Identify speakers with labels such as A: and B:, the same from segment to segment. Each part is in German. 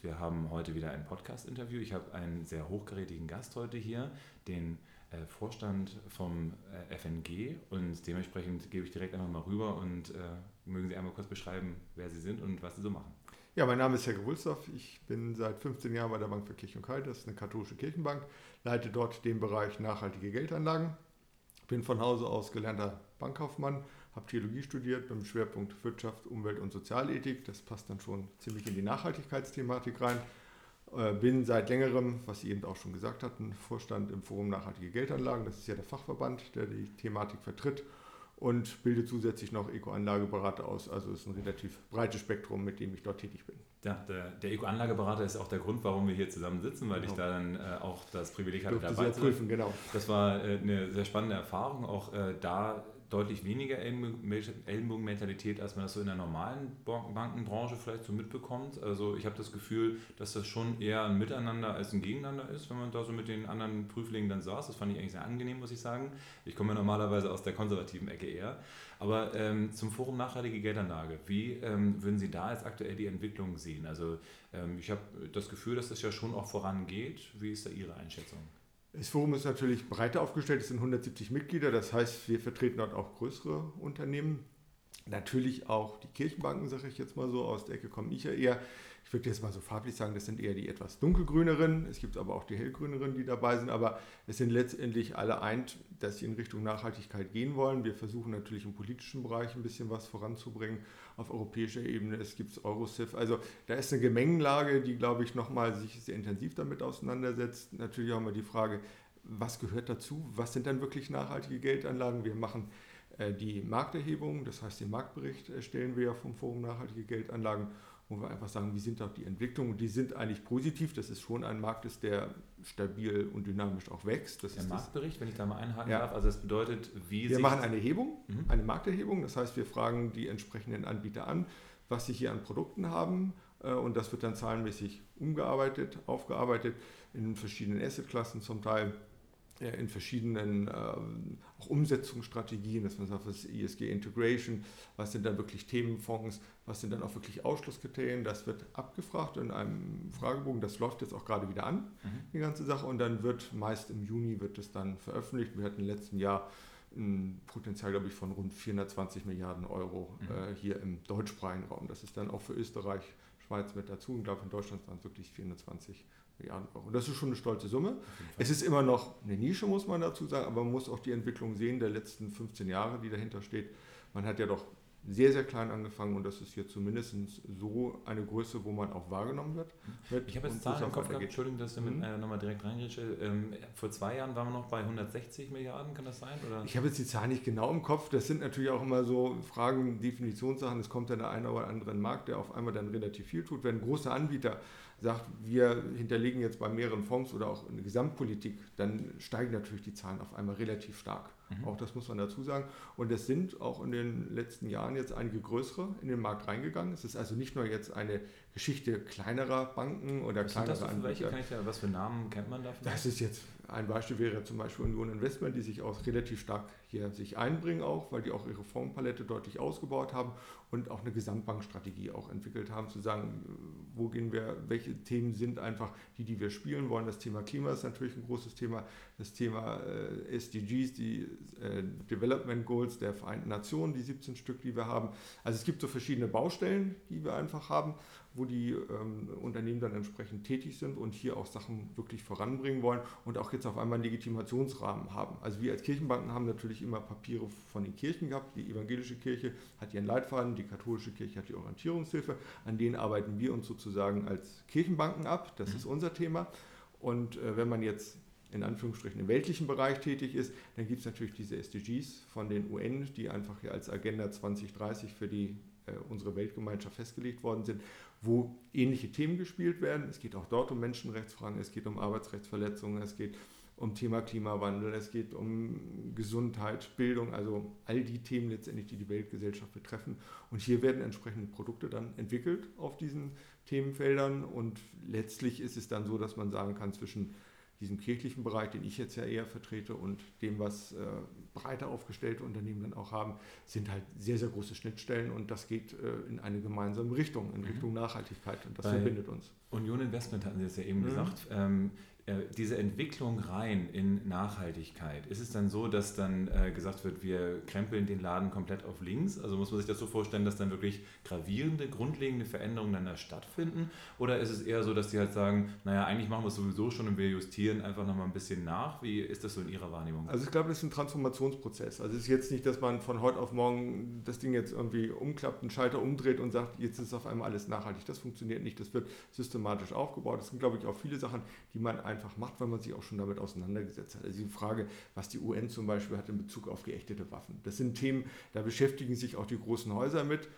A: Finanzoptimist. Wir haben heute wieder ein Podcast-Interview. Ich habe einen sehr hochgerätigen Gast heute hier, den äh, Vorstand vom äh, FNG und dementsprechend gebe ich direkt einfach mal rüber und äh, mögen Sie einmal kurz beschreiben, wer Sie sind und was Sie so machen.
B: Ja, mein Name ist Herr Wulsdorf. Ich bin seit 15 Jahren bei der Bank für Kirche und Kalt. Das ist eine katholische Kirchenbank. Leite dort den Bereich nachhaltige Geldanlagen. Bin von Hause aus gelernter Bankkaufmann, habe Theologie studiert mit dem Schwerpunkt Wirtschaft, Umwelt und Sozialethik. Das passt dann schon ziemlich in die Nachhaltigkeitsthematik rein. Äh, bin seit längerem, was Sie eben auch schon gesagt hatten, Vorstand im Forum Nachhaltige Geldanlagen. Das ist ja der Fachverband, der die Thematik vertritt und bilde zusätzlich noch Eco-Anlageberater aus. Also ist ein relativ breites Spektrum, mit dem ich dort tätig bin.
A: Ja, der, der Eco-Anlageberater ist auch der Grund, warum wir hier zusammen sitzen, weil genau. ich da dann äh, auch das Privileg hatte, dabei zu sein. Genau. Das war äh, eine sehr spannende Erfahrung, auch äh, da deutlich weniger Ellenbogenmentalität, als man das so in der normalen Bankenbranche vielleicht so mitbekommt. Also ich habe das Gefühl, dass das schon eher ein Miteinander als ein Gegeneinander ist, wenn man da so mit den anderen Prüflingen dann saß. Das fand ich eigentlich sehr angenehm, muss ich sagen. Ich komme ja normalerweise aus der konservativen Ecke eher. Aber ähm, zum Forum Nachhaltige Geldanlage, wie ähm, würden Sie da jetzt aktuell die Entwicklung sehen? Also ähm, ich habe das Gefühl, dass das ja schon auch vorangeht. Wie ist da Ihre Einschätzung?
B: Das Forum ist natürlich breiter aufgestellt, es sind 170 Mitglieder, das heißt, wir vertreten dort auch größere Unternehmen. Natürlich auch die Kirchenbanken, sage ich jetzt mal so, aus der Ecke komme ich ja eher ich würde jetzt mal so farblich sagen, das sind eher die etwas dunkelgrüneren. Es gibt aber auch die hellgrüneren, die dabei sind. Aber es sind letztendlich alle eint, dass sie in Richtung Nachhaltigkeit gehen wollen. Wir versuchen natürlich im politischen Bereich ein bisschen was voranzubringen. Auf europäischer Ebene, es gibt Eurosif. Also da ist eine Gemengenlage, die, glaube ich, nochmal sich sehr intensiv damit auseinandersetzt. Natürlich haben wir die Frage, was gehört dazu? Was sind dann wirklich nachhaltige Geldanlagen? Wir machen die Markterhebung, das heißt den Marktbericht erstellen wir ja vom Forum Nachhaltige Geldanlagen wo wir einfach sagen, wie sind doch die Entwicklungen? Und die sind eigentlich positiv. Das ist schon ein Markt, ist, der stabil und dynamisch auch wächst. Das
A: der
B: ist
A: Marktbericht, das, wenn ich da mal einhaken ja. darf, also das bedeutet, wie
B: Wir machen eine Erhebung, mhm. eine Markterhebung. Das heißt, wir fragen die entsprechenden Anbieter an, was sie hier an Produkten haben. Äh, und das wird dann zahlenmäßig umgearbeitet, aufgearbeitet in verschiedenen Assetklassen zum Teil in verschiedenen ähm, auch Umsetzungsstrategien, dass man sagt, was ist ESG Integration, was sind dann wirklich Themenfonds, was sind dann auch wirklich Ausschlusskriterien, das wird abgefragt in einem Fragebogen, das läuft jetzt auch gerade wieder an, mhm. die ganze Sache, und dann wird meist im Juni wird es dann veröffentlicht. Wir hatten im letzten Jahr ein Potenzial, glaube ich, von rund 420 Milliarden Euro mhm. äh, hier im deutschsprachigen Raum. Das ist dann auch für Österreich, Schweiz mit dazu. Und ich glaube, in Deutschland waren es wirklich 420 Milliarden. Milliarden Euro. Das ist schon eine stolze Summe. Es ist immer noch eine Nische, muss man dazu sagen, aber man muss auch die Entwicklung sehen der letzten 15 Jahre, die dahinter steht. Man hat ja doch sehr, sehr klein angefangen und das ist hier zumindest so eine Größe, wo man auch wahrgenommen wird.
A: ich habe jetzt Zahlen im Kopf gehabt, Entschuldigung, dass ich mhm. äh, nochmal direkt reingehe. Ähm, vor zwei Jahren waren wir noch bei 160 Milliarden, kann das sein? Oder?
B: Ich habe jetzt die Zahlen nicht genau im Kopf. Das sind natürlich auch immer so Fragen, Definitionssachen. Es kommt dann der eine oder andere Markt, der auf einmal dann relativ viel tut. Wenn große Anbieter sagt, wir hinterlegen jetzt bei mehreren Fonds oder auch eine Gesamtpolitik, dann steigen natürlich die Zahlen auf einmal relativ stark. Mhm. Auch das muss man dazu sagen. Und es sind auch in den letzten Jahren jetzt einige größere in den Markt reingegangen. Es ist also nicht nur jetzt eine Geschichte kleinerer Banken oder was kleinerer
A: Anbieter. Welche kann ich ja, was für Namen kennt man dafür?
B: Das ist jetzt ein Beispiel wäre zum Beispiel Union Investment, die sich auch relativ stark hier sich einbringen auch, weil die auch ihre Fondspalette deutlich ausgebaut haben und auch eine Gesamtbankstrategie auch entwickelt haben, zu sagen, wo gehen wir, welche Themen sind einfach die, die wir spielen wollen. Das Thema Klima ist natürlich ein großes Thema, das Thema äh, SDGs, die äh, Development Goals der Vereinten Nationen, die 17 Stück, die wir haben. Also es gibt so verschiedene Baustellen, die wir einfach haben wo die ähm, Unternehmen dann entsprechend tätig sind und hier auch Sachen wirklich voranbringen wollen und auch jetzt auf einmal einen Legitimationsrahmen haben. Also wir als Kirchenbanken haben natürlich immer Papiere von den Kirchen gehabt. Die evangelische Kirche hat ihren Leitfaden, die katholische Kirche hat die Orientierungshilfe. An denen arbeiten wir uns sozusagen als Kirchenbanken ab. Das mhm. ist unser Thema. Und äh, wenn man jetzt in Anführungsstrichen im weltlichen Bereich tätig ist, dann gibt es natürlich diese SDGs von den UN, die einfach hier als Agenda 2030 für die, äh, unsere Weltgemeinschaft festgelegt worden sind wo ähnliche Themen gespielt werden. Es geht auch dort um Menschenrechtsfragen, es geht um Arbeitsrechtsverletzungen, es geht um Thema Klimawandel, es geht um Gesundheit, Bildung, also all die Themen letztendlich, die die Weltgesellschaft betreffen. Und hier werden entsprechende Produkte dann entwickelt auf diesen Themenfeldern und letztlich ist es dann so, dass man sagen kann, zwischen diesem kirchlichen Bereich, den ich jetzt ja eher vertrete, und dem, was äh, breiter aufgestellte Unternehmen dann auch haben, sind halt sehr, sehr große Schnittstellen und das geht äh, in eine gemeinsame Richtung, in mhm. Richtung Nachhaltigkeit und das Bei verbindet uns.
A: Union Investment hatten Sie jetzt ja eben mhm. gesagt. Ähm, äh, diese Entwicklung rein in Nachhaltigkeit, ist es dann so, dass dann äh, gesagt wird, wir krempeln den Laden komplett auf links? Also muss man sich das so vorstellen, dass dann wirklich gravierende, grundlegende Veränderungen dann da stattfinden? Oder ist es eher so, dass die halt sagen, naja, eigentlich machen wir es sowieso schon und wir justieren einfach nochmal ein bisschen nach? Wie ist das so in Ihrer Wahrnehmung?
B: Also ich glaube, das ist ein Transformationsprozess. Also es ist jetzt nicht, dass man von heute auf morgen das Ding jetzt irgendwie umklappt, einen Schalter umdreht und sagt, jetzt ist auf einmal alles nachhaltig. Das funktioniert nicht. Das wird systematisch aufgebaut. Das sind, glaube ich, auch viele Sachen, die man einfach einfach macht, weil man sich auch schon damit auseinandergesetzt hat. Also die Frage, was die UN zum Beispiel hat in Bezug auf geächtete Waffen. Das sind Themen, da beschäftigen sich auch die großen Häuser mit,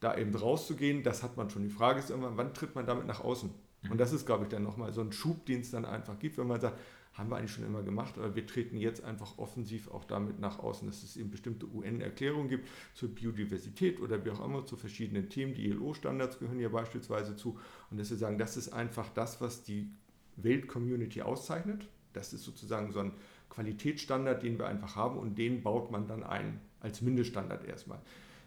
B: da eben rauszugehen. Das hat man schon. Die Frage ist irgendwann, wann tritt man damit nach außen? Und das ist, glaube ich, dann nochmal so ein Schub, den es dann einfach gibt, wenn man sagt, haben wir eigentlich schon immer gemacht, aber wir treten jetzt einfach offensiv auch damit nach außen, dass es eben bestimmte UN-Erklärungen gibt zur Biodiversität oder wie auch immer zu verschiedenen Themen. Die ILO-Standards gehören hier beispielsweise zu. Und dass wir sagen, das ist einfach das, was die Weltcommunity auszeichnet. Das ist sozusagen so ein Qualitätsstandard, den wir einfach haben und den baut man dann ein als Mindeststandard erstmal.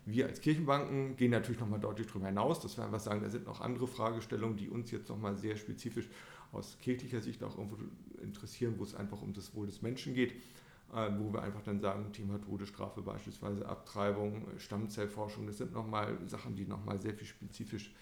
B: Wir als Kirchenbanken gehen natürlich nochmal deutlich darüber hinaus, dass wir einfach sagen, da sind noch andere Fragestellungen, die uns jetzt nochmal sehr spezifisch aus kirchlicher Sicht auch irgendwo interessieren, wo es einfach um das Wohl des Menschen geht, äh, wo wir einfach dann sagen, Thema Todesstrafe beispielsweise, Abtreibung, Stammzellforschung, das sind nochmal Sachen, die nochmal sehr viel spezifisch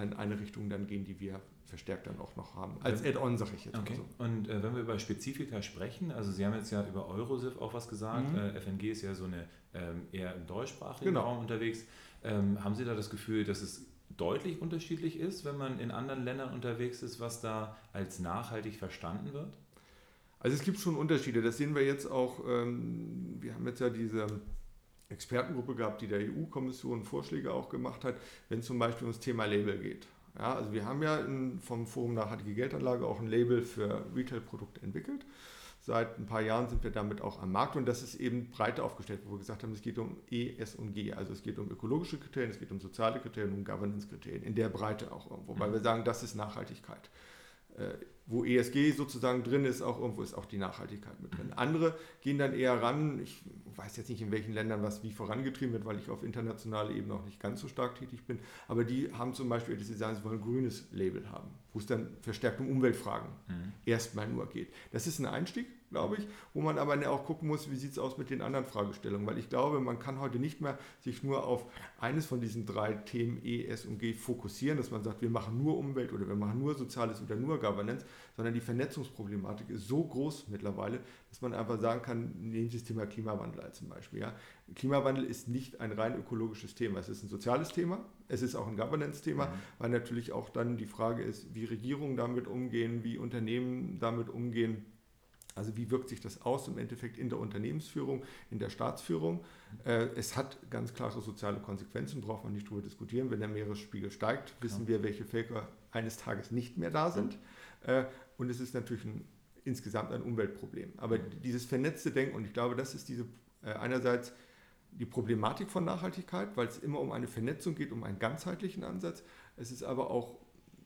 B: in eine Richtung dann gehen, die wir verstärkt dann auch noch haben.
A: Als Add-on, sage ich jetzt okay. so. Und äh, wenn wir über Spezifika sprechen, also Sie haben jetzt ja über Eurosif auch was gesagt, mhm. äh, FNG ist ja so eine ähm, eher im deutschsprachigen genau. Raum unterwegs. Ähm, haben Sie da das Gefühl, dass es deutlich unterschiedlich ist, wenn man in anderen Ländern unterwegs ist, was da als nachhaltig verstanden wird?
B: Also es gibt schon Unterschiede, das sehen wir jetzt auch, ähm, wir haben jetzt ja diese Expertengruppe gehabt, die der EU-Kommission Vorschläge auch gemacht hat, wenn zum Beispiel ums Thema Label geht. Ja, also wir haben ja in, vom Forum Nachhaltige Geldanlage auch ein Label für Retail-Produkte entwickelt. Seit ein paar Jahren sind wir damit auch am Markt und das ist eben breiter aufgestellt, wo wir gesagt haben, es geht um E, S und G. Also es geht um ökologische Kriterien, es geht um soziale Kriterien, um Governance-Kriterien, in der Breite auch irgendwo, weil mhm. wir sagen, das ist Nachhaltigkeit. Äh, wo ESG sozusagen drin ist, auch irgendwo ist auch die Nachhaltigkeit mit drin. Andere gehen dann eher ran, ich weiß jetzt nicht, in welchen Ländern was wie vorangetrieben wird, weil ich auf internationaler Ebene auch nicht ganz so stark tätig bin, aber die haben zum Beispiel, dass sie sagen, sie wollen ein grünes Label haben, wo es dann verstärkt um Umweltfragen mhm. erstmal nur geht. Das ist ein Einstieg, glaube ich, wo man aber auch gucken muss, wie sieht es aus mit den anderen Fragestellungen, weil ich glaube, man kann heute nicht mehr sich nur auf eines von diesen drei Themen E, S und G fokussieren, dass man sagt, wir machen nur Umwelt oder wir machen nur Soziales oder nur Governance, sondern die Vernetzungsproblematik ist so groß mittlerweile, dass man einfach sagen kann, nehmen Sie das Thema Klimawandel als zum Beispiel. Ja. Klimawandel ist nicht ein rein ökologisches Thema, es ist ein soziales Thema, es ist auch ein Governance-Thema, mhm. weil natürlich auch dann die Frage ist, wie Regierungen damit umgehen, wie Unternehmen damit umgehen also wie wirkt sich das aus im Endeffekt in der Unternehmensführung, in der Staatsführung? Äh, es hat ganz klare soziale Konsequenzen, braucht man nicht darüber diskutieren. Wenn der Meeresspiegel steigt, wissen wir, welche Völker eines Tages nicht mehr da sind. Äh, und es ist natürlich ein, insgesamt ein Umweltproblem. Aber dieses vernetzte Denken, und ich glaube, das ist diese äh, einerseits die Problematik von Nachhaltigkeit, weil es immer um eine Vernetzung geht, um einen ganzheitlichen Ansatz. Es ist aber auch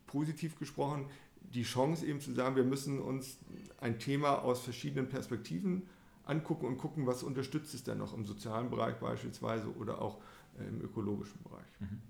B: positiv gesprochen die Chance eben zu sagen, wir müssen uns ein Thema aus verschiedenen Perspektiven angucken und gucken, was unterstützt es denn noch im sozialen Bereich beispielsweise oder auch äh, im ökologischen Bereich. Mhm.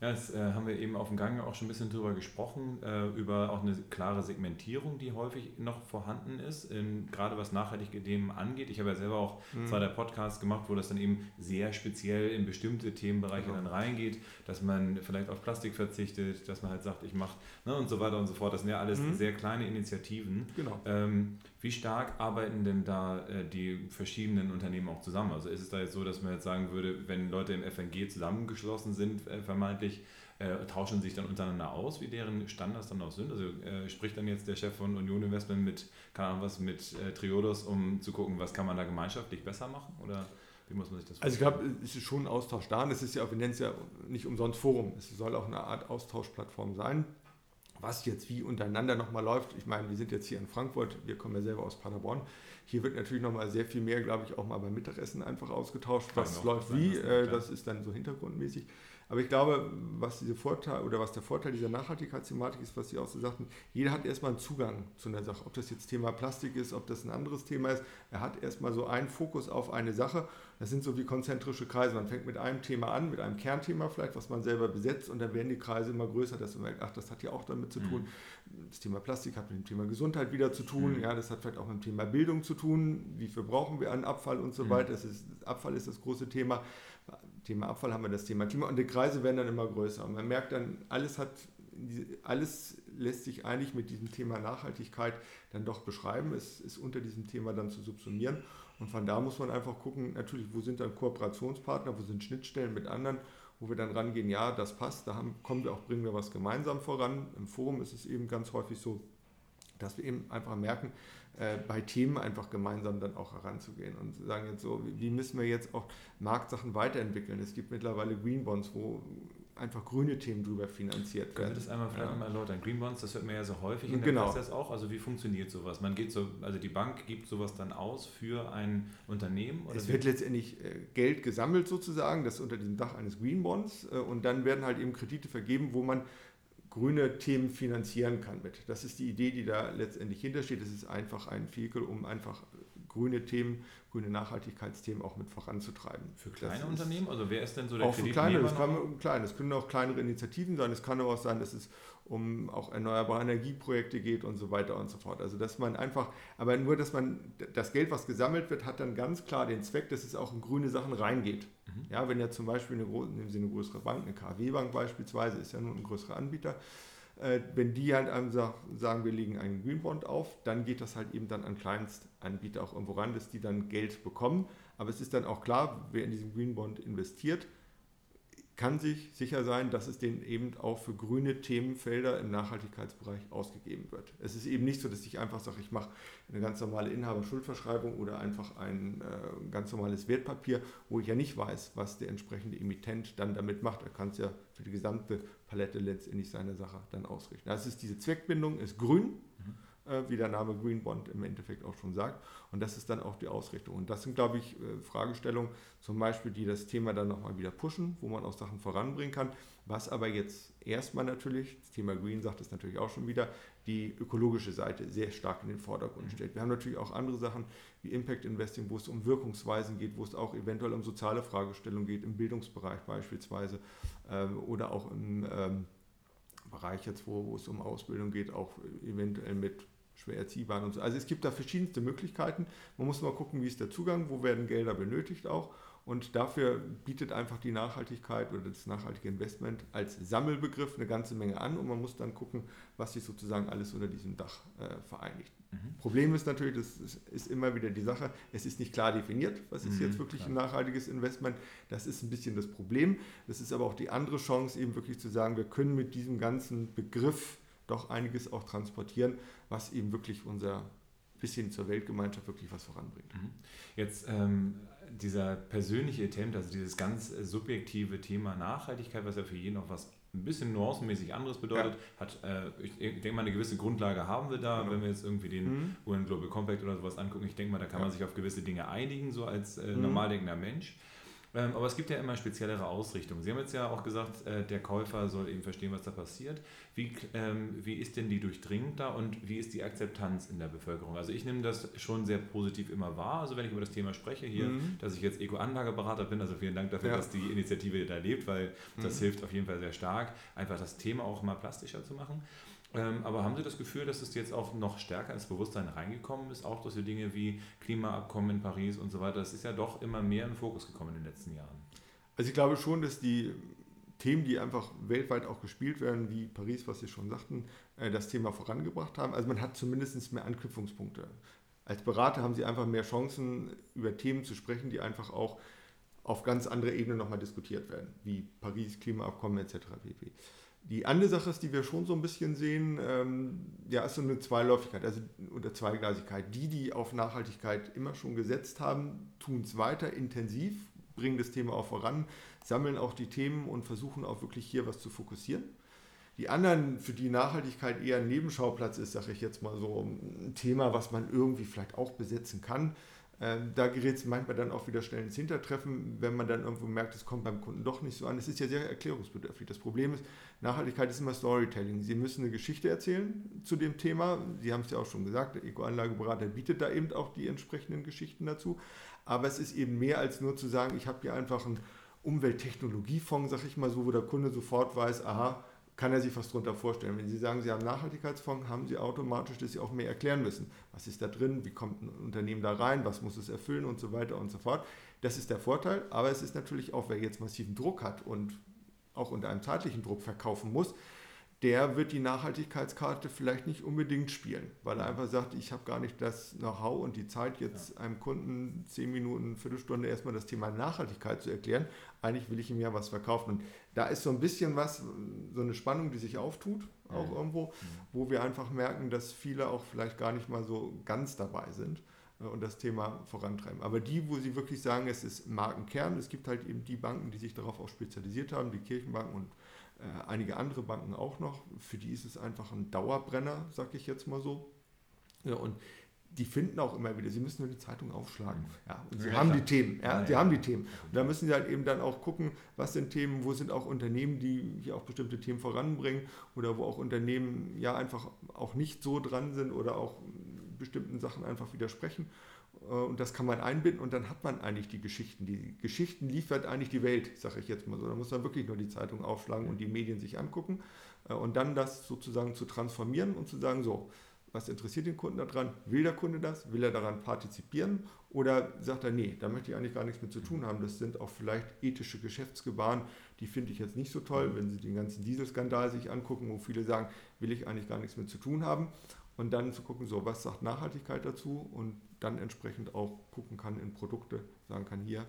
A: Ja, das äh, haben wir eben auf dem Gang auch schon ein bisschen drüber gesprochen, äh, über auch eine klare Segmentierung, die häufig noch vorhanden ist, in, gerade was nachhaltige Themen angeht. Ich habe ja selber auch mhm. zwei der Podcasts gemacht, wo das dann eben sehr speziell in bestimmte Themenbereiche genau. dann reingeht, dass man vielleicht auf Plastik verzichtet, dass man halt sagt, ich mache ne, und so weiter und so fort. Das sind ja alles mhm. sehr kleine Initiativen. Genau. Ähm, wie stark arbeiten denn da äh, die verschiedenen Unternehmen auch zusammen? Also ist es da jetzt so, dass man jetzt sagen würde, wenn Leute im FNG zusammengeschlossen sind, äh, vermeintlich, äh, tauschen sich dann untereinander aus, wie deren Standards dann auch sind? Also äh, spricht dann jetzt der Chef von Union Investment mit, keine Ahnung was, mit äh, Triodos, um zu gucken, was kann man da gemeinschaftlich besser machen? Oder wie muss man sich das
B: vorstellen? Also ich glaube, es ist schon ein Austausch da und es ist ja, wir nennen es ja nicht umsonst Forum. Es soll auch eine Art Austauschplattform sein was jetzt wie untereinander nochmal läuft. Ich meine, wir sind jetzt hier in Frankfurt, wir kommen ja selber aus Paderborn. Hier wird natürlich nochmal sehr viel mehr, glaube ich, auch mal beim Mittagessen einfach ausgetauscht. Was läuft wie, äh, das ist dann so hintergrundmäßig. Aber ich glaube, was diese Vorteil oder was der Vorteil dieser Nachhaltigkeitsthematik ist, was Sie auch so sagten, jeder hat erstmal einen Zugang zu einer Sache. Ob das jetzt Thema Plastik ist, ob das ein anderes Thema ist. Er hat erstmal so einen Fokus auf eine Sache. Das sind so wie konzentrische Kreise. Man fängt mit einem Thema an, mit einem Kernthema vielleicht, was man selber besetzt, und dann werden die Kreise immer größer, dass man merkt, ach, das hat ja auch damit zu tun. Mhm. Das Thema Plastik hat mit dem Thema Gesundheit wieder zu tun. Mhm. Ja, das hat vielleicht auch mit dem Thema Bildung zu tun. Wie viel brauchen wir an Abfall und so mhm. weiter. Das ist, Abfall ist das große Thema. Thema Abfall haben wir das Thema Klima und die Kreise werden dann immer größer. Und man merkt dann, alles hat, alles lässt sich eigentlich mit diesem Thema Nachhaltigkeit dann doch beschreiben. Es ist unter diesem Thema dann zu subsumieren. Und von da muss man einfach gucken, natürlich, wo sind dann Kooperationspartner, wo sind Schnittstellen mit anderen, wo wir dann rangehen, ja, das passt, da haben, kommen wir auch, bringen wir was gemeinsam voran. Im Forum ist es eben ganz häufig so, dass wir eben einfach merken, äh, bei Themen einfach gemeinsam dann auch heranzugehen und sagen jetzt so, wie müssen wir jetzt auch Marktsachen weiterentwickeln. Es gibt mittlerweile Green Bonds, wo einfach grüne Themen drüber finanziert werden.
A: Können Sie das einmal vielleicht ja. mal erläutern? Green Bonds, das hört man ja so häufig in der genau. Presse auch. Also wie funktioniert sowas? Man geht so, also die Bank gibt sowas dann aus für ein Unternehmen?
B: es wird letztendlich äh, Geld gesammelt sozusagen, das unter dem Dach eines Green Bonds äh, und dann werden halt eben Kredite vergeben, wo man grüne Themen finanzieren kann mit. Das ist die Idee, die da letztendlich hintersteht. Es ist einfach ein Vehikel, um einfach grüne Themen, grüne Nachhaltigkeitsthemen auch mit voranzutreiben.
A: Für kleine das Unternehmen? Also wer ist denn so der
B: Auch für kleine, das kann klein. Es können auch kleinere Initiativen sein. Es kann aber auch sein, dass es um auch erneuerbare Energieprojekte geht und so weiter und so fort. Also dass man einfach, aber nur, dass man das Geld, was gesammelt wird, hat dann ganz klar den Zweck, dass es auch in grüne Sachen reingeht. Mhm. Ja, wenn ja zum Beispiel eine, nehmen Sie eine größere Bank, eine KW-Bank beispielsweise, ist ja nun ein größerer Anbieter, wenn die halt sagen, wir legen einen Greenbond auf, dann geht das halt eben dann an Kleinstanbieter auch irgendwo ran, dass die dann Geld bekommen. Aber es ist dann auch klar, wer in diesen Greenbond investiert, kann sich sicher sein, dass es den eben auch für grüne Themenfelder im Nachhaltigkeitsbereich ausgegeben wird. Es ist eben nicht so, dass ich einfach sage, ich mache eine ganz normale Inhaberschuldverschreibung oder einfach ein äh, ganz normales Wertpapier, wo ich ja nicht weiß, was der entsprechende Emittent dann damit macht. Er kann es ja für die gesamte Palette letztendlich seine Sache dann ausrichten. Das ist diese Zweckbindung, ist grün. Mhm äh, wie der Name Green Bond im Endeffekt auch schon sagt. Und das ist dann auch die Ausrichtung. Und das sind, glaube ich, äh, Fragestellungen, zum Beispiel, die das Thema dann nochmal wieder pushen, wo man auch Sachen voranbringen kann. Was aber jetzt erstmal natürlich, das Thema Green sagt es natürlich auch schon wieder, die ökologische Seite sehr stark in den Vordergrund mhm. stellt. Wir haben natürlich auch andere Sachen wie Impact Investing, wo es um Wirkungsweisen geht, wo es auch eventuell um soziale Fragestellungen geht, im Bildungsbereich beispielsweise ähm, oder auch im ähm, Bereich jetzt, wo, wo es um Ausbildung geht, auch eventuell mit schwer erziehbar und so. Also es gibt da verschiedenste Möglichkeiten. Man muss mal gucken, wie ist der Zugang, wo werden Gelder benötigt auch. Und dafür bietet einfach die Nachhaltigkeit oder das nachhaltige Investment als Sammelbegriff eine ganze Menge an und man muss dann gucken, was sich sozusagen alles unter diesem Dach äh, vereinigt. Mhm. Problem ist natürlich, das ist immer wieder die Sache, es ist nicht klar definiert, was ist mhm, jetzt wirklich klar. ein nachhaltiges Investment. Das ist ein bisschen das Problem. Das ist aber auch die andere Chance, eben wirklich zu sagen, wir können mit diesem ganzen Begriff doch einiges auch transportieren, was eben wirklich unser bisschen zur Weltgemeinschaft wirklich was voranbringt. Mhm.
A: Jetzt ähm, dieser persönliche Attempt, also dieses ganz subjektive Thema Nachhaltigkeit, was ja für jeden auch was ein bisschen nuancenmäßig anderes bedeutet, ja. hat, äh, ich denke mal, eine gewisse Grundlage haben wir da, genau. wenn wir jetzt irgendwie den mhm. UN Global Compact oder sowas angucken. Ich denke mal, da kann ja. man sich auf gewisse Dinge einigen, so als äh, mhm. normal denkender Mensch. Ähm, aber es gibt ja immer speziellere Ausrichtungen. Sie haben jetzt ja auch gesagt, äh, der Käufer soll eben verstehen, was da passiert. Wie, ähm, wie ist denn die Durchdringung da und wie ist die Akzeptanz in der Bevölkerung? Also ich nehme das schon sehr positiv immer wahr. Also wenn ich über das Thema spreche hier, mhm. dass ich jetzt Eco-Anlageberater bin, also vielen Dank dafür, ja. dass die Initiative da lebt, weil das mhm. hilft auf jeden Fall sehr stark, einfach das Thema auch mal plastischer zu machen. Ähm, aber haben Sie das Gefühl, dass es jetzt auch noch stärker ins Bewusstsein reingekommen ist, auch durch so Dinge wie Klimaabkommen in Paris und so weiter? Das ist ja doch immer mehr in den Fokus gekommen in den letzten Jahren.
B: Also ich glaube schon, dass die Themen, die einfach weltweit auch gespielt werden, wie Paris, was Sie schon sagten, äh, das Thema vorangebracht haben. Also man hat zumindest mehr Anknüpfungspunkte. Als Berater haben Sie einfach mehr Chancen, über Themen zu sprechen, die einfach auch auf ganz andere Ebenen nochmal diskutiert werden, wie Paris, Klimaabkommen etc. pp. Die andere Sache ist, die wir schon so ein bisschen sehen, ähm, ja, ist so eine Zweiläufigkeit also, oder Zweigleisigkeit. Die, die auf Nachhaltigkeit immer schon gesetzt haben, tun es weiter intensiv, bringen das Thema auch voran, sammeln auch die Themen und versuchen auch wirklich hier was zu fokussieren. Die anderen, für die Nachhaltigkeit eher ein Nebenschauplatz ist, sage ich jetzt mal so, ein Thema, was man irgendwie vielleicht auch besetzen kann, Ähm, da gerät es manchmal dann auch wieder schnell ins Hintertreffen, wenn man dann irgendwo merkt, es kommt beim Kunden doch nicht so an. Es ist ja sehr erklärungsbedürftig. Das Problem ist, Nachhaltigkeit ist immer Storytelling. Sie müssen eine Geschichte erzählen zu dem Thema. Sie haben es ja auch schon gesagt, der Eco-Anlageberater bietet da eben auch die entsprechenden Geschichten dazu. Aber es ist eben mehr als nur zu sagen, ich habe hier einfach einen Umwelttechnologiefonds, sag ich mal so, wo der Kunde sofort weiß, aha, kann er sich was darunter vorstellen. Wenn Sie sagen, Sie haben Nachhaltigkeitsfonds, haben Sie automatisch, dass Sie auch mehr erklären müssen. Was ist da drin? Wie kommt ein Unternehmen da rein? Was muss es erfüllen? Und so weiter und so fort. Das ist der Vorteil. Aber es ist natürlich auch, wer jetzt massiven Druck hat und auch unter einem zeitlichen Druck verkaufen muss, der wird die Nachhaltigkeitskarte vielleicht nicht unbedingt spielen, weil er einfach sagt, ich habe gar nicht das Know-how und die Zeit, jetzt ja. einem Kunden zehn Minuten, Viertelstunde erstmal das Thema Nachhaltigkeit zu erklären. Eigentlich will ich ihm ja was verkaufen. Und da ist so ein bisschen was, so eine Spannung, die sich auftut, auch ja. irgendwo, ja. wo wir einfach merken, dass viele auch vielleicht gar nicht mal so ganz dabei sind äh, und das Thema vorantreiben. Aber die, wo sie wirklich sagen, es ist Markenkern, es gibt halt eben die Banken, die sich darauf auch spezialisiert haben, die Kirchenbanken und äh, einige andere Banken auch noch. Für die ist es einfach ein Dauerbrenner, sag ich jetzt mal so. Ja, und die finden auch immer wieder, sie müssen nur die Zeitung aufschlagen. Ja, und sie ja, haben klar. die Themen. Ja, ja, sie haben die Themen. Und da müssen sie halt eben dann auch gucken, was sind Themen, wo sind auch Unternehmen, die hier auch bestimmte Themen voranbringen oder wo auch Unternehmen ja einfach auch nicht so dran sind oder auch bestimmten Sachen einfach widersprechen. Äh, und das kann man einbinden und dann hat man eigentlich die Geschichten. Die Geschichten liefert eigentlich die Welt, sage ich jetzt mal so. Da muss man wirklich nur die Zeitung aufschlagen und die Medien sich angucken äh, und dann das sozusagen zu transformieren und zu sagen, so, was interessiert den Kunden daran? Will der Kunde das? Will er daran partizipieren? Oder sagt er, nee, da möchte ich eigentlich gar nichts mit zu tun haben. Das sind auch vielleicht ethische Geschäftsgebaren, die finde ich jetzt nicht so toll, wenn Sie den ganzen Dieselskandal sich angucken, wo viele sagen, will ich eigentlich gar nichts mit zu tun haben. Und dann zu gucken, so, was sagt Nachhaltigkeit dazu? Und dann entsprechend auch gucken kann in Produkte, sagen kann, hier,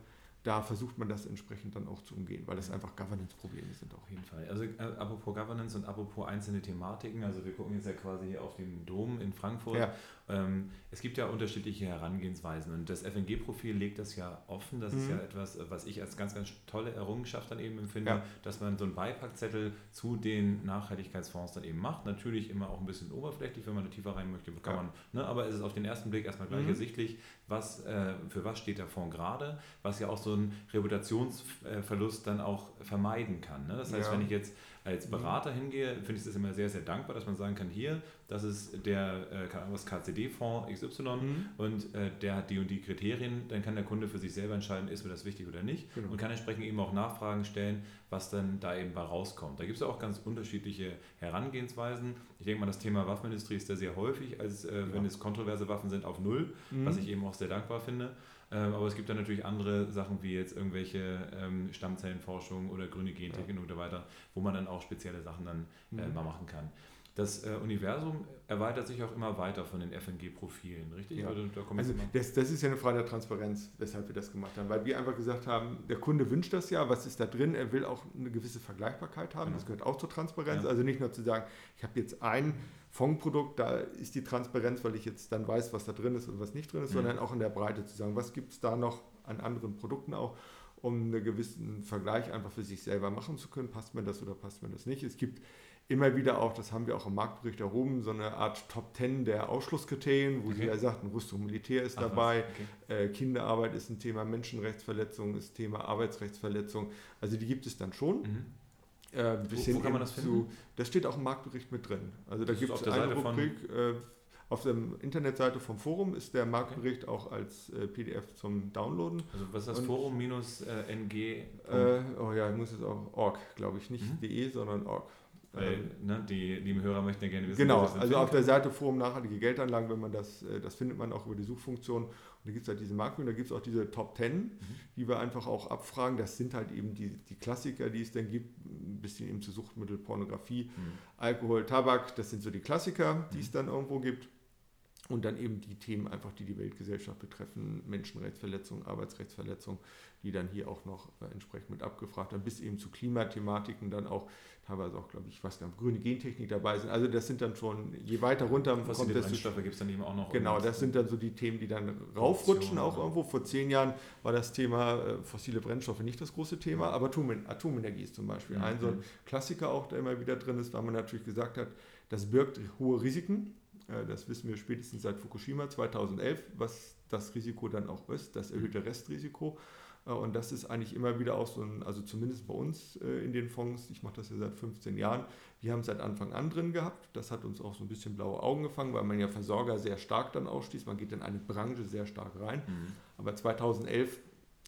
B: da versucht man das entsprechend dann auch zu umgehen, weil das einfach Governance-Probleme sind
A: auf jeden Fall. Also äh, apropos Governance und apropos einzelne Thematiken, also wir gucken jetzt ja quasi hier auf den Dom in Frankfurt. Ja. Ähm, es gibt ja unterschiedliche Herangehensweisen und das FNG-Profil legt das ja offen. Das mhm. ist ja etwas, was ich als ganz, ganz tolle Errungenschaft dann eben empfinde, ja. dass man so einen Beipackzettel zu den Nachhaltigkeitsfonds dann eben macht. Natürlich immer auch ein bisschen oberflächlich, wenn man da tiefer rein möchte, kann ja. man, ne, aber es ist auf den ersten Blick erstmal gleich mhm. ersichtlich, was, äh, für was steht der Fonds gerade, was ja auch so einen Reputationsverlust dann auch vermeiden kann. Ne? Das heißt, ja. wenn ich jetzt als mhm. Berater hingehe, finde ich das immer sehr, sehr dankbar, dass man sagen kann, hier, das ist der äh, KCD-Fonds XY mhm. und äh, der hat die und die Kriterien, dann kann der Kunde für sich selber entscheiden, ist mir das wichtig oder nicht genau. und kann entsprechend eben auch Nachfragen stellen, was dann da eben bei rauskommt. Da gibt es ja auch ganz unterschiedliche Herangehensweisen. Ich denke mal, das Thema Waffenindustrie ist da sehr häufig, als äh, ja. wenn es kontroverse Waffen sind, auf Null, mhm. was ich eben auch sehr dankbar finde. Ähm, aber es gibt dann natürlich andere Sachen wie jetzt irgendwelche ähm, Stammzellenforschung oder grüne Gentechnik ja. und so weiter, wo man dann auch spezielle Sachen dann äh, mhm. mal machen kann. Das äh, Universum erweitert sich auch immer weiter von den FNG-Profilen, richtig?
B: Ja. Da also das, das, ist ja eine Frage der Transparenz, weshalb wir das gemacht haben. Weil wir einfach gesagt haben, der Kunde wünscht das ja, was ist da drin? Er will auch eine gewisse Vergleichbarkeit haben. Genau. Das gehört auch zur Transparenz. Ja. Also nicht nur zu sagen, ich habe jetzt ein Fondprodukt, da ist die Transparenz, weil ich jetzt dann weiß, was da drin ist und was nicht drin ist, mhm. sondern auch in der Breite zu sagen, was gibt es da noch an anderen Produkten auch, um einen gewissen Vergleich einfach für sich selber machen zu können. Passt mir das oder passt mir das nicht? Es gibt immer wieder auch, das haben wir auch im Marktbericht erhoben, so eine Art Top Ten der Ausschlusskriterien, wo okay. sie ja sagten, Rüstung Militär ist Ach, dabei, okay. äh, Kinderarbeit ist ein Thema, Menschenrechtsverletzung ist Thema, Arbeitsrechtsverletzung. Also die gibt es dann schon. Mhm. Äh, wo, wo kann man das finden? Zu, das steht auch im Marktbericht mit drin. Also da gibt es eine Seite Rubrik. Äh, auf der Internetseite vom Forum ist der Marktbericht okay. auch als äh, PDF zum Downloaden.
A: Also was ist das Forum-NG? Äh,
B: oh ja, ich muss es auch org, glaube ich, nicht mhm. de, sondern org.
A: Weil ähm, ne, die lieben Hörer möchten ja gerne wissen,
B: Genau, also auf der Seite Forum Nachhaltige Geldanlagen, wenn man das, äh, das findet man auch über die Suchfunktion. Und da gibt es halt diese Marktberichte, da gibt es auch diese Top 10, mhm. die wir einfach auch abfragen. Das sind halt eben die, die Klassiker, die es dann gibt, ein bisschen eben zu Suchtmittel, Pornografie, mhm. Alkohol, Tabak, das sind so die Klassiker, die mhm. es dann irgendwo gibt. Und dann eben die Themen einfach, die die Weltgesellschaft betreffen, Menschenrechtsverletzungen, Arbeitsrechtsverletzungen, die dann hier auch noch äh, entsprechend mit abgefragt haben, bis eben zu Klimathematiken dann auch teilweise auch, glaube ich, was da grüne Gentechnik dabei sind. Also das sind dann schon, je weiter runter
A: kommt das. Brennstoffe gibt es dann eben auch noch.
B: Genau, das sind dann so die Themen, die dann raufrutschen auch ja. irgendwo. Vor zehn Jahren war das Thema äh, fossile Brennstoffe nicht das große Thema, aber Atomenergie ist zum Beispiel mhm. ein so ein Klassiker auch, der immer wieder drin ist, weil man natürlich gesagt hat, das birgt hohe Risiken das wissen wir spätestens seit Fukushima 2011, was das Risiko dann auch ist, das erhöhte Restrisiko. Äh, und das ist eigentlich immer wieder auch so ein, also zumindest bei uns äh, in den Fonds, ich mache das ja seit 15 Jahren, wir haben es seit Anfang an drin gehabt. Das hat uns auch so ein bisschen blaue Augen gefangen, weil man ja Versorger sehr stark dann ausschließt. Man geht in eine Branche sehr stark rein. Mhm. Aber 2011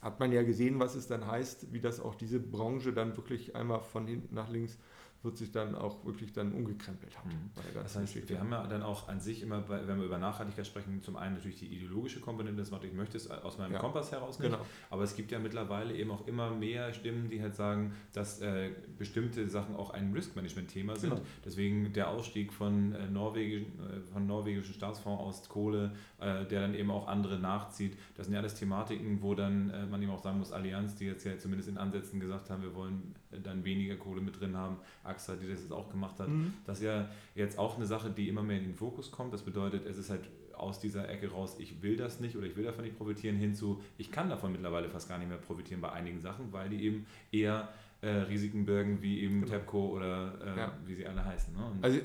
B: hat man ja gesehen, was es dann heißt, wie das auch diese Branche dann wirklich einmal von hinten nach links wird sich dann auch wirklich dann umgekrempelt haben. Mhm.
A: das heißt, Geschichte. wir haben ja dann auch an sich immer, wenn wir über Nachhaltigkeit sprechen, zum einen natürlich die ideologische Komponente, das macht, ich möchte es aus meinem ja. Kompass heraus nicht, genau. aber es gibt ja mittlerweile eben auch immer mehr Stimmen, die halt sagen, dass äh, bestimmte Sachen auch ein Risk-Management-Thema sind. Genau. Deswegen der Ausstieg von, äh, norwegischen, äh, von norwegischen Staatsfonds aus Kohle, äh, der dann eben auch andere nachzieht, das sind ja alles Thematiken, wo dann äh, man eben auch sagen muss, Allianz, die jetzt ja zumindest in Ansätzen gesagt haben, wir wollen dann weniger Kohle mit drin haben, AXA, die das jetzt auch gemacht hat. Mhm. Das ist ja jetzt auch eine Sache, die immer mehr in den Fokus kommt. Das bedeutet, es ist halt aus dieser Ecke raus, ich will das nicht oder ich will davon nicht profitieren, hinzu, ich kann davon mittlerweile fast gar nicht mehr profitieren bei einigen Sachen, weil die eben eher äh, Risiken birgen, wie eben genau. TEPCO oder äh, ja. wie sie alle heißen. Ne?
B: Also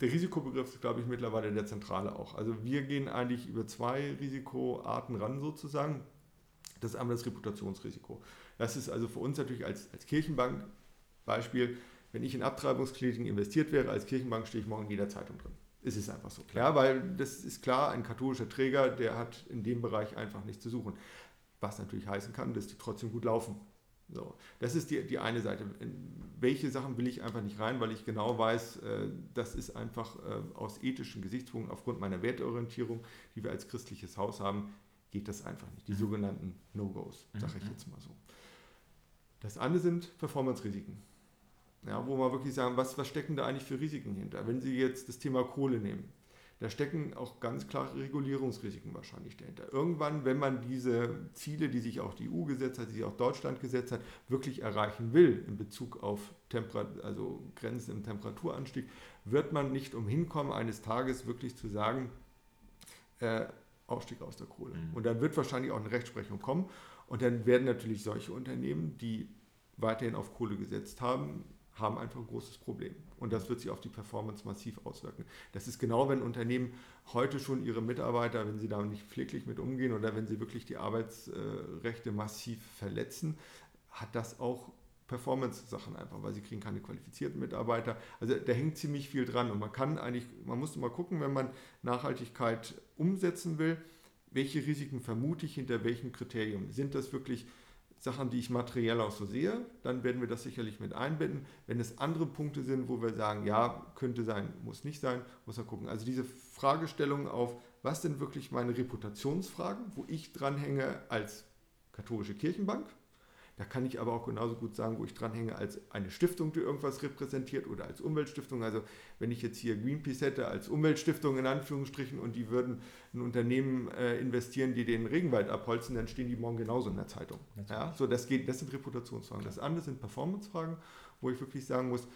B: der Risikobegriff ist, glaube ich, mittlerweile der zentrale auch. Also wir gehen eigentlich über zwei Risikoarten ran sozusagen. Das ist einmal das Reputationsrisiko. Das ist also für uns natürlich als, als Kirchenbank Beispiel, wenn ich in Abtreibungskliniken investiert wäre, als Kirchenbank stehe ich morgen in jeder Zeitung drin. Es ist einfach so. Ja, weil das ist klar, ein katholischer Träger, der hat in dem Bereich einfach nichts zu suchen. Was natürlich heißen kann, dass die trotzdem gut laufen. So, das ist die, die eine Seite. In welche Sachen will ich einfach nicht rein, weil ich genau weiß, äh, das ist einfach äh, aus ethischen Gesichtspunkten, aufgrund meiner Werteorientierung, die wir als christliches Haus haben, geht das einfach nicht. Die mhm. sogenannten No-Gos, sage ich mhm. jetzt mal so. Das andere sind Performance-Risiken. Ja, wo man wirklich sagen, was, was stecken da eigentlich für Risiken hinter? Wenn Sie jetzt das Thema Kohle nehmen, da stecken auch ganz klare Regulierungsrisiken wahrscheinlich dahinter. Irgendwann, wenn man diese Ziele, die sich auch die EU gesetzt hat, die sich auch Deutschland gesetzt hat, wirklich erreichen will in Bezug auf Temperat also Grenzen im Temperaturanstieg, wird man nicht umhin kommen, eines Tages wirklich zu sagen, äh, Ausstieg aus der Kohle. Mhm. Und dann wird wahrscheinlich auch eine Rechtsprechung kommen. Und dann werden natürlich solche Unternehmen, die weiterhin auf Kohle gesetzt haben, haben einfach ein großes Problem. Und das wird sich auf die Performance massiv auswirken. Das ist genau, wenn Unternehmen heute schon ihre Mitarbeiter, wenn sie da nicht pfleglich mit umgehen oder wenn sie wirklich die Arbeitsrechte massiv verletzen, hat das auch Performance-Sachen einfach, weil sie kriegen keine qualifizierten Mitarbeiter. Also da hängt ziemlich viel dran und man kann eigentlich, man muss mal gucken, wenn man Nachhaltigkeit umsetzen will, welche Risiken vermute ich hinter welchen Kriterien? Sind das wirklich Sachen, die ich materiell auch so sehe, dann werden wir das sicherlich mit einbinden. Wenn es andere Punkte sind, wo wir sagen, ja, könnte sein, muss nicht sein, muss man gucken. Also diese Fragestellung auf, was sind wirklich meine Reputationsfragen, wo ich dranhänge als katholische Kirchenbank, da kann ich aber auch genauso gut sagen, wo ich dranhänge als eine Stiftung, die irgendwas repräsentiert oder als Umweltstiftung. Also wenn ich jetzt hier Greenpeace hätte als Umweltstiftung in Anführungsstrichen und die würden ein Unternehmen äh, investieren, die den Regenwald abholzen, dann stehen die morgen genauso in der Zeitung. Ja, so das, geht, das sind Reputationsfragen. Das andere sind Performancefragen, wo ich wirklich sagen muss,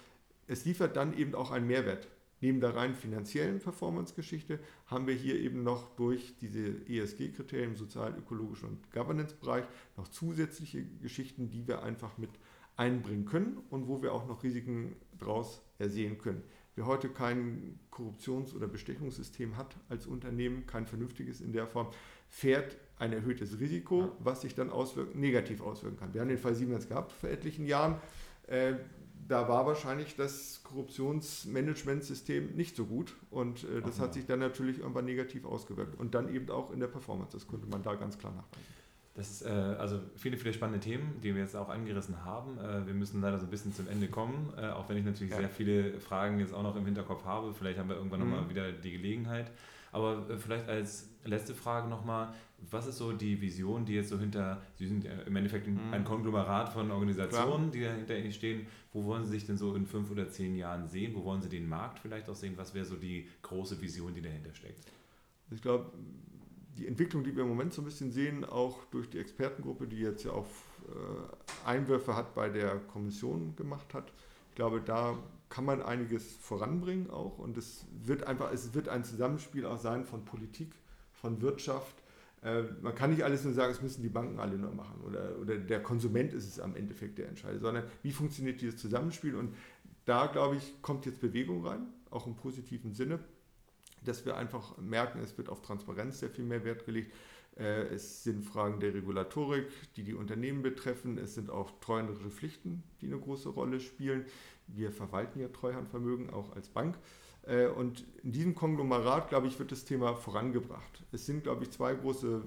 B: es liefert dann eben auch einen Mehrwert. Neben der rein finanziellen Performance-Geschichte haben wir hier eben noch durch diese ESG-Kriterien im sozial-ökologischen und Governance-Bereich noch zusätzliche Geschichten, die wir einfach mit einbringen können und wo wir auch noch Risiken daraus ersehen können. Wer heute kein Korruptions- oder Bestechungssystem hat als Unternehmen, kein vernünftiges in der Form, fährt ein erhöhtes Risiko, was sich dann auswirken, negativ auswirken kann. Wir haben den Fall Siemens gehabt vor etlichen Jahren. Äh, da war wahrscheinlich das Korruptionsmanagementsystem nicht so gut und äh, das Ach, hat ja. sich dann natürlich irgendwann negativ ausgewirkt und dann eben auch in der Performance, das konnte man da ganz klar nachweisen.
A: Das äh, also viele, viele spannende Themen, die wir jetzt auch angerissen haben. Äh, wir müssen leider so ein bisschen zum Ende kommen, äh, auch wenn ich natürlich ja. sehr viele Fragen jetzt auch noch im Hinterkopf habe. Vielleicht haben wir irgendwann mhm. nochmal wieder die Gelegenheit. Aber äh, vielleicht als letzte Frage nochmal, was ist so die Vision, die jetzt so hinter, Sie sind im Endeffekt ein mhm. Konglomerat von Organisationen, Klar. die dahinter stehen. Wo wollen Sie sich denn so in fünf oder zehn Jahren sehen? Wo wollen Sie den Markt vielleicht auch sehen? Was wäre so die große Vision, die dahinter steckt?
B: Ich glaube, die Entwicklung, die wir im Moment so ein bisschen sehen, auch durch die Expertengruppe, die jetzt ja auch äh, Einwürfe hat bei der Kommission gemacht hat, ich glaube, da kann man einiges voranbringen auch und es wird einfach, es wird ein Zusammenspiel auch sein von Politik, von Wirtschaft, äh, man kann nicht alles nur sagen, es müssen die Banken alle nur machen oder, oder der Konsument ist es am Endeffekt, der entscheidet, sondern wie funktioniert dieses Zusammenspiel und da, glaube ich, kommt jetzt Bewegung rein, auch im positiven Sinne. dass wir einfach merken, es wird auf Transparenz sehr viel mehr Wert gelegt. Äh, es sind Fragen der Regulatorik, die die Unternehmen betreffen. Es sind auch treuhandrische Pflichten, die eine große Rolle spielen. Wir verwalten ja Treuhandvermögen auch als Bank. Äh, und in diesem Konglomerat, glaube ich, wird das Thema vorangebracht. Es sind, glaube ich, zwei große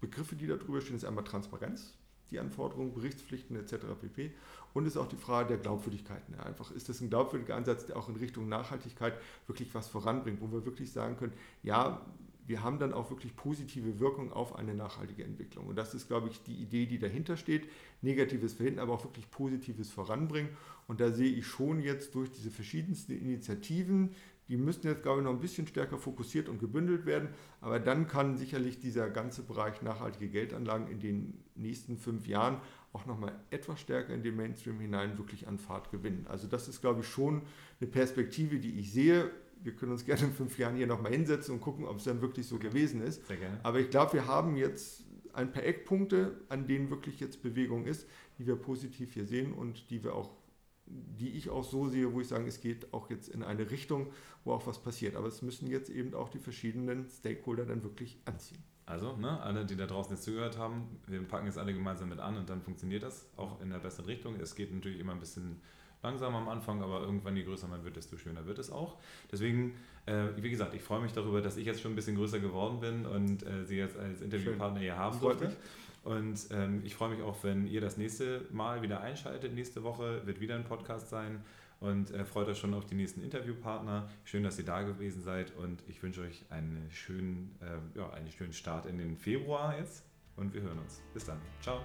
B: Begriffe, die darüber stehen. Das ist einmal Transparenz, die Anforderungen, Berichtspflichten etc. pp. Und es ist auch die Frage der Glaubwürdigkeit. Einfach ist das ein glaubwürdiger Ansatz, der auch in Richtung Nachhaltigkeit wirklich was voranbringt, wo wir wirklich sagen können, ja, wir haben dann auch wirklich positive Wirkung auf eine nachhaltige Entwicklung. Und das ist, glaube ich, die Idee, die dahinter steht. Negatives verhindern, aber auch wirklich Positives voranbringen. Und da sehe ich schon jetzt durch diese verschiedensten Initiativen, die müssten jetzt, glaube ich, noch ein bisschen stärker fokussiert und gebündelt werden. Aber dann kann sicherlich dieser ganze Bereich nachhaltige Geldanlagen in den nächsten fünf Jahren auch nochmal etwas stärker in den Mainstream hinein wirklich an Fahrt gewinnen. Also das ist, glaube ich, schon eine Perspektive, die ich sehe wir können uns gerne in fünf Jahren hier nochmal hinsetzen und gucken, ob es dann wirklich so gewesen ist. Sehr gerne. Aber ich glaube, wir haben jetzt ein paar Eckpunkte, an denen wirklich jetzt Bewegung ist, die wir positiv hier sehen und die wir auch die ich auch so sehe, wo ich sage, es geht auch jetzt in eine Richtung, wo auch was passiert. Aber es müssen jetzt eben auch die verschiedenen Stakeholder dann wirklich anziehen.
A: Also, ne, alle, die da draußen jetzt zugehört haben, wir packen jetzt alle gemeinsam mit an und dann funktioniert das auch in der besseren Richtung. Es geht natürlich immer ein bisschen langsam am Anfang, aber irgendwann, je größer man wird, desto schöner wird es auch. Deswegen, äh, wie gesagt, ich freue mich darüber, dass ich jetzt schon ein bisschen größer geworden bin und äh, Sie jetzt als Interviewpartner hier haben durfte. Und ähm, ich freue mich auch, wenn ihr das nächste Mal wieder einschaltet. Nächste Woche wird wieder ein Podcast sein und äh, freut euch schon auf die nächsten Interviewpartner. Schön, dass ihr da gewesen seid und ich wünsche euch einen schönen, äh, ja, einen schönen Start in den Februar jetzt und wir hören uns. Bis dann. Ciao.